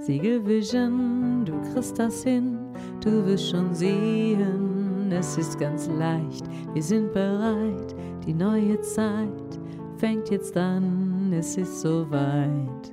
Siegelvision, du kriegst das hin, du wirst schon sehen, es ist ganz leicht, wir sind bereit, die neue Zeit fängt jetzt an, es ist soweit.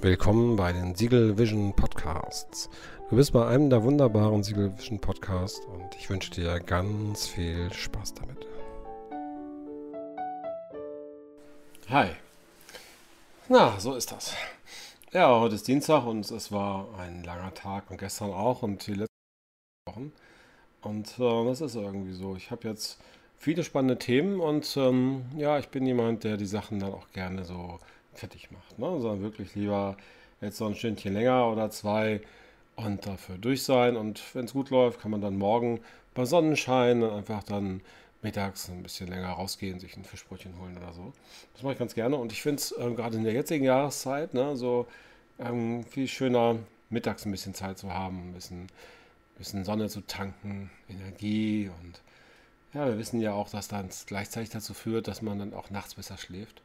Willkommen bei den Siegel Vision Podcasts. Du bist bei einem der wunderbaren Siegel Vision Podcasts und ich wünsche dir ganz viel Spaß damit. Hi. Na, so ist das. Ja, heute ist Dienstag und es war ein langer Tag und gestern auch und die letzten Wochen. Und äh, das ist irgendwie so. Ich habe jetzt viele spannende Themen und ähm, ja, ich bin jemand, der die Sachen dann auch gerne so fertig macht. Ne? Sondern wirklich lieber jetzt so ein Stündchen länger oder zwei und dafür durch sein. Und wenn es gut läuft, kann man dann morgen bei Sonnenschein einfach dann mittags ein bisschen länger rausgehen, sich ein Fischbrötchen holen oder so. Das mache ich ganz gerne und ich finde es äh, gerade in der jetzigen Jahreszeit ne, so ähm, viel schöner, mittags ein bisschen Zeit zu haben, ein bisschen, ein bisschen Sonne zu tanken, Energie und ja, wir wissen ja auch, dass das gleichzeitig dazu führt, dass man dann auch nachts besser schläft.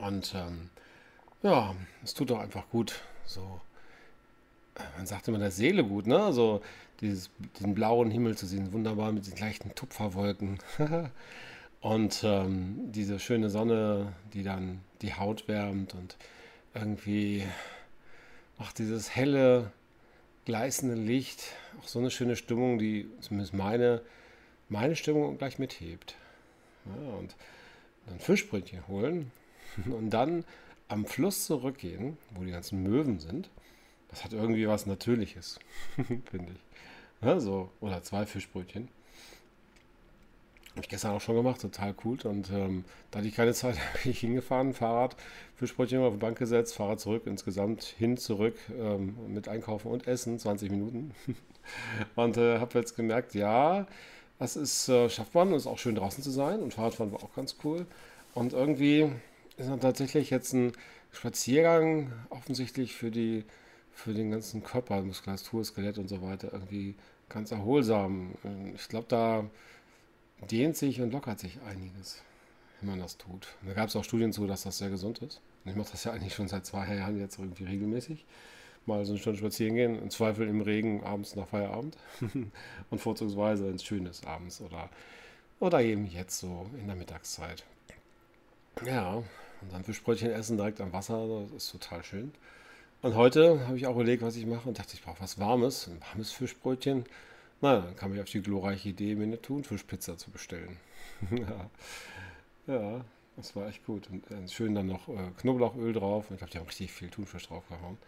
Und ähm, ja, es tut doch einfach gut, so man sagt immer der Seele gut, ne? So dieses, diesen blauen Himmel zu sehen, wunderbar mit den leichten Tupferwolken. und ähm, diese schöne Sonne, die dann die Haut wärmt und irgendwie macht dieses helle, gleißende Licht auch so eine schöne Stimmung, die zumindest meine, meine Stimmung gleich mithebt. Ja, und dann Fischbrötchen holen und dann am Fluss zurückgehen, wo die ganzen Möwen sind das hat irgendwie was Natürliches, finde ich. Ja, so, oder zwei Fischbrötchen. Habe ich gestern auch schon gemacht, total cool. Und ähm, da hatte ich keine Zeit, bin ich hingefahren, Fahrrad, Fischbrötchen auf die Bank gesetzt, Fahrrad zurück, insgesamt hin, zurück ähm, mit Einkaufen und Essen, 20 Minuten. und äh, habe jetzt gemerkt, ja, das ist, äh, schafft man, ist auch schön draußen zu sein. Und Fahrradfahren war auch ganz cool. Und irgendwie ist dann tatsächlich jetzt ein Spaziergang offensichtlich für die für den ganzen Körper, Muskulatur, Skelett und so weiter irgendwie ganz erholsam. Ich glaube, da dehnt sich und lockert sich einiges, wenn man das tut. Und da gab es auch Studien zu, dass das sehr gesund ist. Und ich mache das ja eigentlich schon seit zwei Jahren jetzt irgendwie regelmäßig. Mal so eine Stunde spazieren gehen, im Zweifel im Regen abends nach Feierabend und vorzugsweise, wenn es schön ist, abends oder, oder eben jetzt so in der Mittagszeit. Ja, und dann Fischbrötchen essen direkt am Wasser, das ist total schön. Und heute habe ich auch überlegt, was ich mache und dachte, ich brauche was Warmes, ein warmes Fischbrötchen. Na, dann kam ich auf die glorreiche Idee, mir eine Thunfischpizza zu bestellen. ja. das war echt gut. Und schön dann noch äh, Knoblauchöl drauf. Ich glaube, die haben richtig viel Thunfisch draufgehauen.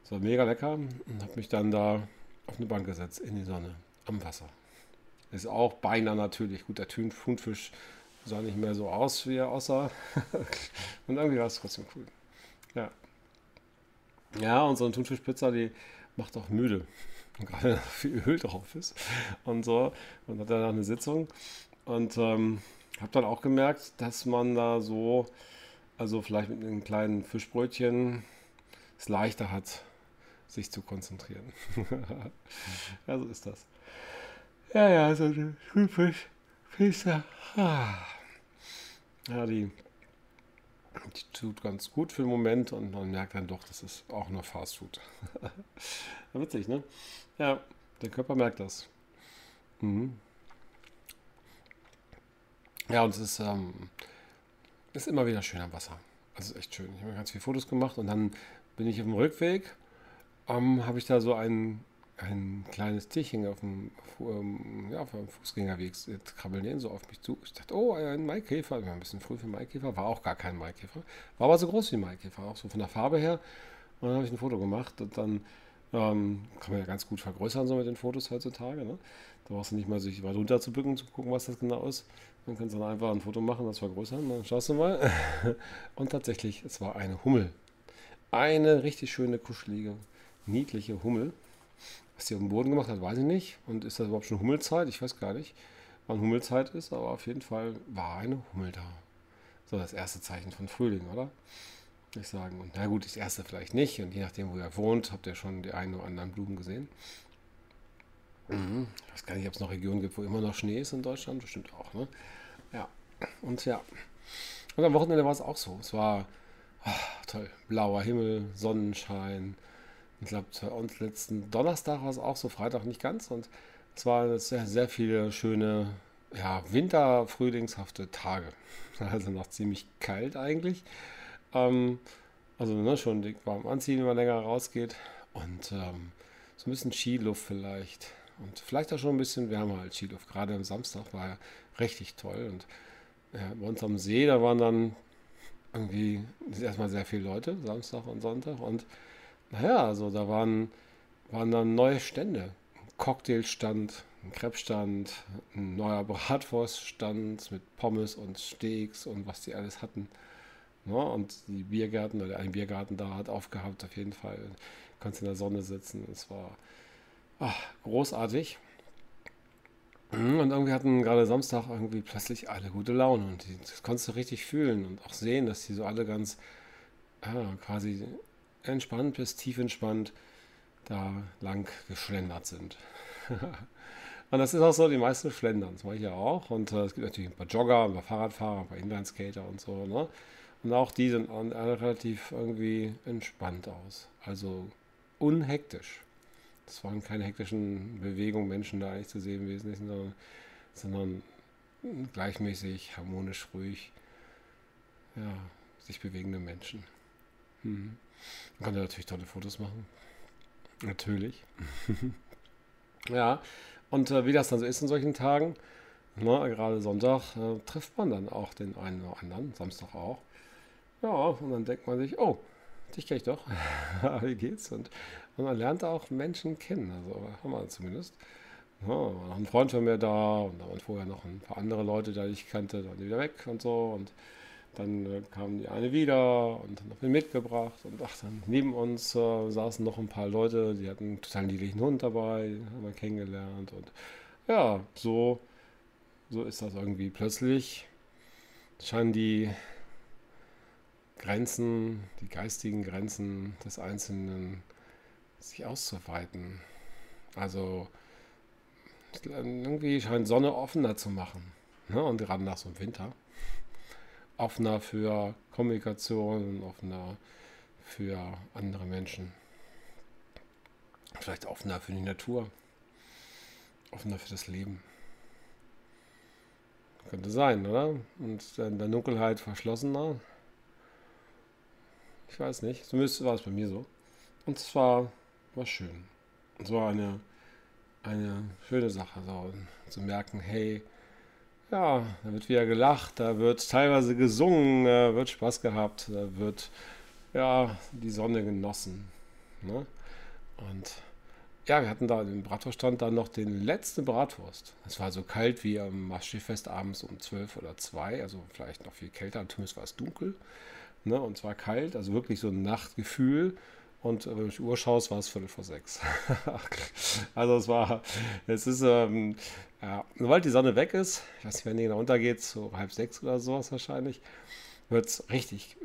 Das war mega lecker und habe mich dann da auf eine Bank gesetzt, in die Sonne, am Wasser. Ist auch beinahe natürlich. Gut, der Thunfisch sah nicht mehr so aus, wie er aussah. und irgendwie war es trotzdem cool. Ja. Ja, und so eine Thunfischpizza, die macht auch müde. Und gerade viel Öl drauf ist und so. Und hat dann eine Sitzung. Und ähm, habe dann auch gemerkt, dass man da so, also vielleicht mit einem kleinen Fischbrötchen, es leichter hat, sich zu konzentrieren. ja, so ist das. Ja, ja, so eine Thunfischpizza. Ah. Ja, die die tut ganz gut für den Moment und man merkt dann doch, das ist auch nur Fast Food. Witzig, ne? Ja, der Körper merkt das. Mhm. Ja, und es ist, ähm, ist immer wieder schön am Wasser. Also echt schön. Ich habe ganz viele Fotos gemacht und dann bin ich auf dem Rückweg, ähm, habe ich da so einen ein kleines Tierchen auf dem, ähm, ja, auf dem Fußgängerweg jetzt krabbeln den so auf mich zu. Ich dachte, oh, ein Maikäfer. War ein bisschen früh für Maikäfer. War auch gar kein Maikäfer. War aber so groß wie Maikäfer, auch so von der Farbe her. Und dann habe ich ein Foto gemacht und dann ähm, kann man ja ganz gut vergrößern so mit den Fotos heutzutage. Ne? Da brauchst du nicht mal sich weit runter zu bücken, zu gucken, was das genau ist. Dann kannst du dann einfach ein Foto machen, das vergrößern. Dann schaust du mal. und tatsächlich, es war eine Hummel. Eine richtig schöne, kuschelige, niedliche Hummel. Was die auf dem Boden gemacht hat, weiß ich nicht. Und ist das überhaupt schon Hummelzeit? Ich weiß gar nicht, wann Hummelzeit ist, aber auf jeden Fall war eine Hummel da. So das erste Zeichen von Frühling, oder? Ich sagen. Und na gut, das erste vielleicht nicht. Und je nachdem, wo ihr wohnt, habt ihr schon die einen oder anderen Blumen gesehen. Mhm. Ich weiß gar nicht, ob es noch Regionen gibt, wo immer noch Schnee ist in Deutschland. Bestimmt auch, ne? Ja. Und ja. Und am Wochenende war es auch so. Es war Ach, toll. Blauer Himmel, Sonnenschein. Ich glaube, uns letzten Donnerstag war es auch so, Freitag nicht ganz. Und es waren sehr, sehr viele schöne, ja, winter-, frühlingshafte Tage. Also noch ziemlich kalt eigentlich. Ähm, also ne, schon dick warm anziehen, wenn man länger rausgeht. Und ähm, so ein bisschen Skiluft vielleicht. Und vielleicht auch schon ein bisschen wärmer als Skiluft. Gerade am Samstag war ja richtig toll. Und ja, bei uns am See, da waren dann irgendwie erstmal sehr viele Leute, Samstag und Sonntag. Und naja, also da waren, waren dann neue Stände. Ein Cocktailstand, ein Krebsstand, ein neuer Bratwurststand mit Pommes und Steaks und was die alles hatten. Ja, und die Biergärten oder ein Biergarten da hat aufgehabt, auf jeden Fall. Du kannst in der Sonne sitzen. Es war ach, großartig. Und irgendwie hatten gerade Samstag irgendwie plötzlich alle gute Laune. Und das konntest du richtig fühlen und auch sehen, dass die so alle ganz ja, quasi entspannt bis tief entspannt da lang geschlendert sind. und das ist auch so, die meisten schlendern. Das mache ich ja auch. Und äh, es gibt natürlich ein paar Jogger, ein paar Fahrradfahrer, ein paar Inlineskater und so. Ne? Und auch die sind relativ irgendwie entspannt aus. Also unhektisch. Es waren keine hektischen Bewegungen, Menschen da eigentlich zu sehen im Wesentlichen, sondern, sondern gleichmäßig, harmonisch, ruhig, ja, sich bewegende Menschen. Mhm. Man konnte natürlich tolle Fotos machen. Natürlich. ja, und äh, wie das dann so ist in solchen Tagen, na, ne, gerade Sonntag, äh, trifft man dann auch den einen oder anderen, Samstag auch. Ja, und dann denkt man sich, oh, dich kenne ich doch. Wie geht's? Und, und, man lernt auch Menschen kennen, also haben wir zumindest. Ja, war noch ein Freund von mir da und da waren vorher noch ein paar andere Leute, die ich kannte, dann wieder weg und so. Und dann äh, kam die eine wieder und hat noch mitgebracht. Und ach, dann neben uns äh, saßen noch ein paar Leute, die hatten einen total niedlichen Hund dabei, den haben wir kennengelernt. Und ja, so, so ist das irgendwie. Plötzlich scheinen die Grenzen, die geistigen Grenzen des Einzelnen sich auszuweiten. Also irgendwie scheint Sonne offener zu machen. Ne? Und gerade nach so einem Winter. Offener für Kommunikation, offener für andere Menschen. Vielleicht offener für die Natur. Offener für das Leben. Könnte sein, oder? Und in der Dunkelheit verschlossener. Ich weiß nicht. Zumindest war es bei mir so. Und zwar war schön. Es war eine, eine schöne Sache, so, zu merken, hey, ja, da wird wieder gelacht, da wird teilweise gesungen, da wird Spaß gehabt, da wird ja die Sonne genossen. Ne? Und ja, wir hatten da im Bratwurststand dann noch den letzten Bratwurst. Es war so kalt wie am Mastschiffest abends um 12 oder 2, also vielleicht noch viel kälter, zumindest war es dunkel. Ne? Und zwar kalt, also wirklich so ein Nachtgefühl. Und wenn du Uhr schaust, war es Viertel vor sechs. also es war, es ist, ähm, ja, sobald die Sonne weg ist, ich weiß nicht, wenn die genau untergeht, so halb sechs oder sowas wahrscheinlich, wird es richtig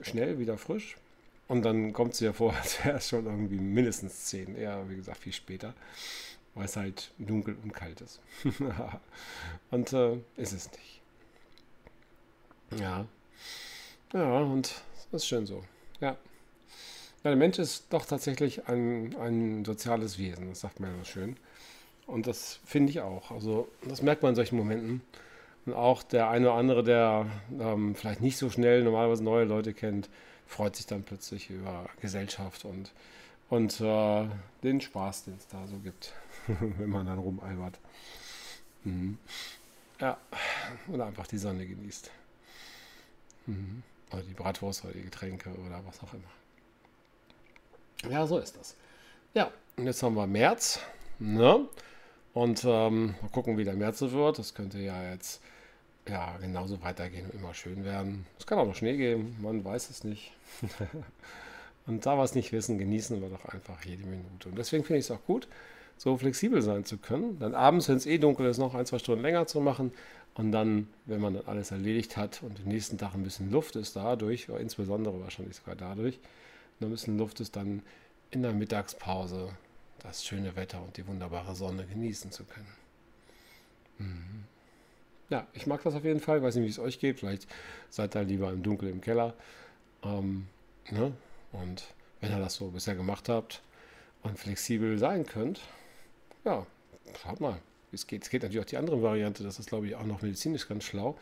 schnell wieder frisch. Und dann kommt es dir vor, als wäre es schon irgendwie mindestens zehn, eher wie gesagt viel später, weil es halt dunkel und kalt ist. und äh, ist es nicht. Ja, ja, und das ist schön so. Ja. Ja. Der Mensch ist doch tatsächlich ein, ein soziales Wesen, das sagt man ja so schön. Und das finde ich auch. Also, das merkt man in solchen Momenten. Und auch der eine oder andere, der ähm, vielleicht nicht so schnell normalerweise neue Leute kennt, freut sich dann plötzlich über Gesellschaft und, und äh, den Spaß, den es da so gibt, wenn man dann rumalbert. Mhm. Ja, oder einfach die Sonne genießt. Mhm. Oder die Bratwurst oder die Getränke oder was auch immer. Ja, so ist das. Ja, und jetzt haben wir März. Ne? Und ähm, mal gucken, wie der März so wird. Das könnte ja jetzt ja, genauso weitergehen und immer schön werden. Es kann auch noch Schnee geben, man weiß es nicht. und da wir es nicht wissen, genießen wir doch einfach jede Minute. Und deswegen finde ich es auch gut, so flexibel sein zu können. Dann abends, wenn es eh dunkel ist, noch ein, zwei Stunden länger zu machen und dann, wenn man dann alles erledigt hat und den nächsten Tag ein bisschen Luft ist dadurch, insbesondere wahrscheinlich sogar dadurch, noch ein bisschen Luft ist, dann in der Mittagspause das schöne Wetter und die wunderbare Sonne genießen zu können. Mhm. Ja, ich mag das auf jeden Fall. Ich weiß nicht, wie es euch geht. Vielleicht seid ihr lieber im Dunkeln im Keller. Ähm, ne? Und wenn ihr das so bisher gemacht habt und flexibel sein könnt, ja, schaut mal. Es geht, es geht natürlich auch die andere Variante, das ist, glaube ich, auch noch medizinisch ganz schlau.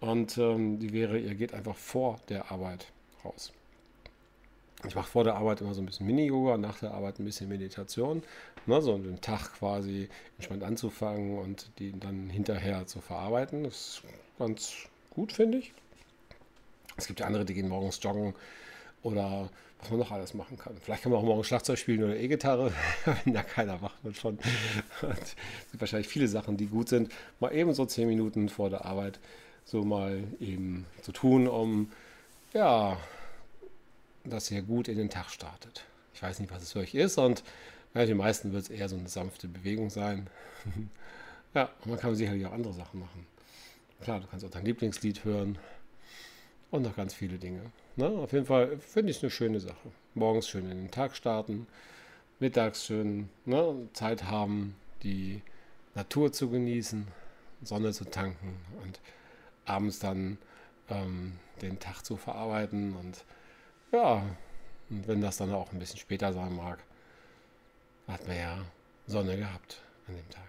Und ähm, die wäre, ihr geht einfach vor der Arbeit raus. Ich mache vor der Arbeit immer so ein bisschen Mini-Yoga, nach der Arbeit ein bisschen Meditation. Ne, so den Tag quasi entspannt anzufangen und die dann hinterher zu verarbeiten. Das ist ganz gut, finde ich. Es gibt ja andere, die gehen morgens joggen oder was man noch alles machen kann. Vielleicht kann man auch morgen Schlagzeug spielen oder E-Gitarre, wenn da keiner wach wird schon. Es gibt wahrscheinlich viele Sachen, die gut sind. Mal eben so zehn Minuten vor der Arbeit so mal eben zu tun, um ja, dass ihr gut in den Tag startet. Ich weiß nicht, was es für euch ist und ja, die meisten wird es eher so eine sanfte Bewegung sein. ja, und man kann sicherlich auch andere Sachen machen. Klar, du kannst auch dein Lieblingslied hören und noch ganz viele Dinge. Ne? Auf jeden Fall finde ich es eine schöne Sache. Morgens schön in den Tag starten, mittags schön ne, Zeit haben, die Natur zu genießen, Sonne zu tanken und abends dann ähm, den Tag zu verarbeiten. Und ja, und wenn das dann auch ein bisschen später sein mag, hat man ja Sonne gehabt an dem Tag.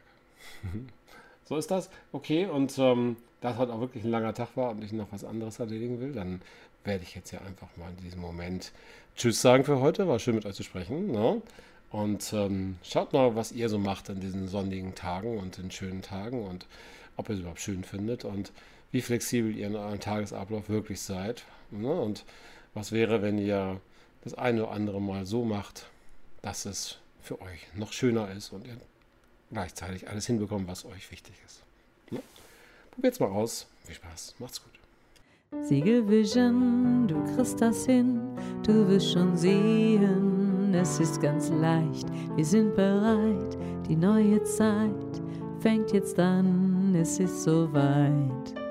so ist das. Okay, und ähm, das heute auch wirklich ein langer Tag war und ich noch was anderes erledigen will, dann werde ich jetzt ja einfach mal in diesem Moment Tschüss sagen für heute. War schön mit euch zu sprechen. Ne? Und ähm, schaut mal, was ihr so macht an diesen sonnigen Tagen und den schönen Tagen und ob ihr es überhaupt schön findet und wie flexibel ihr in eurem Tagesablauf wirklich seid. Ne? Und was wäre, wenn ihr das eine oder andere mal so macht, dass es für euch noch schöner ist und ihr gleichzeitig alles hinbekommt, was euch wichtig ist. Ne? Probiert's mal aus. Viel Spaß. Macht's gut. Siegel Vision, du kriegst das hin, du wirst schon sehen, es ist ganz leicht, wir sind bereit, die neue Zeit fängt jetzt an, es ist soweit.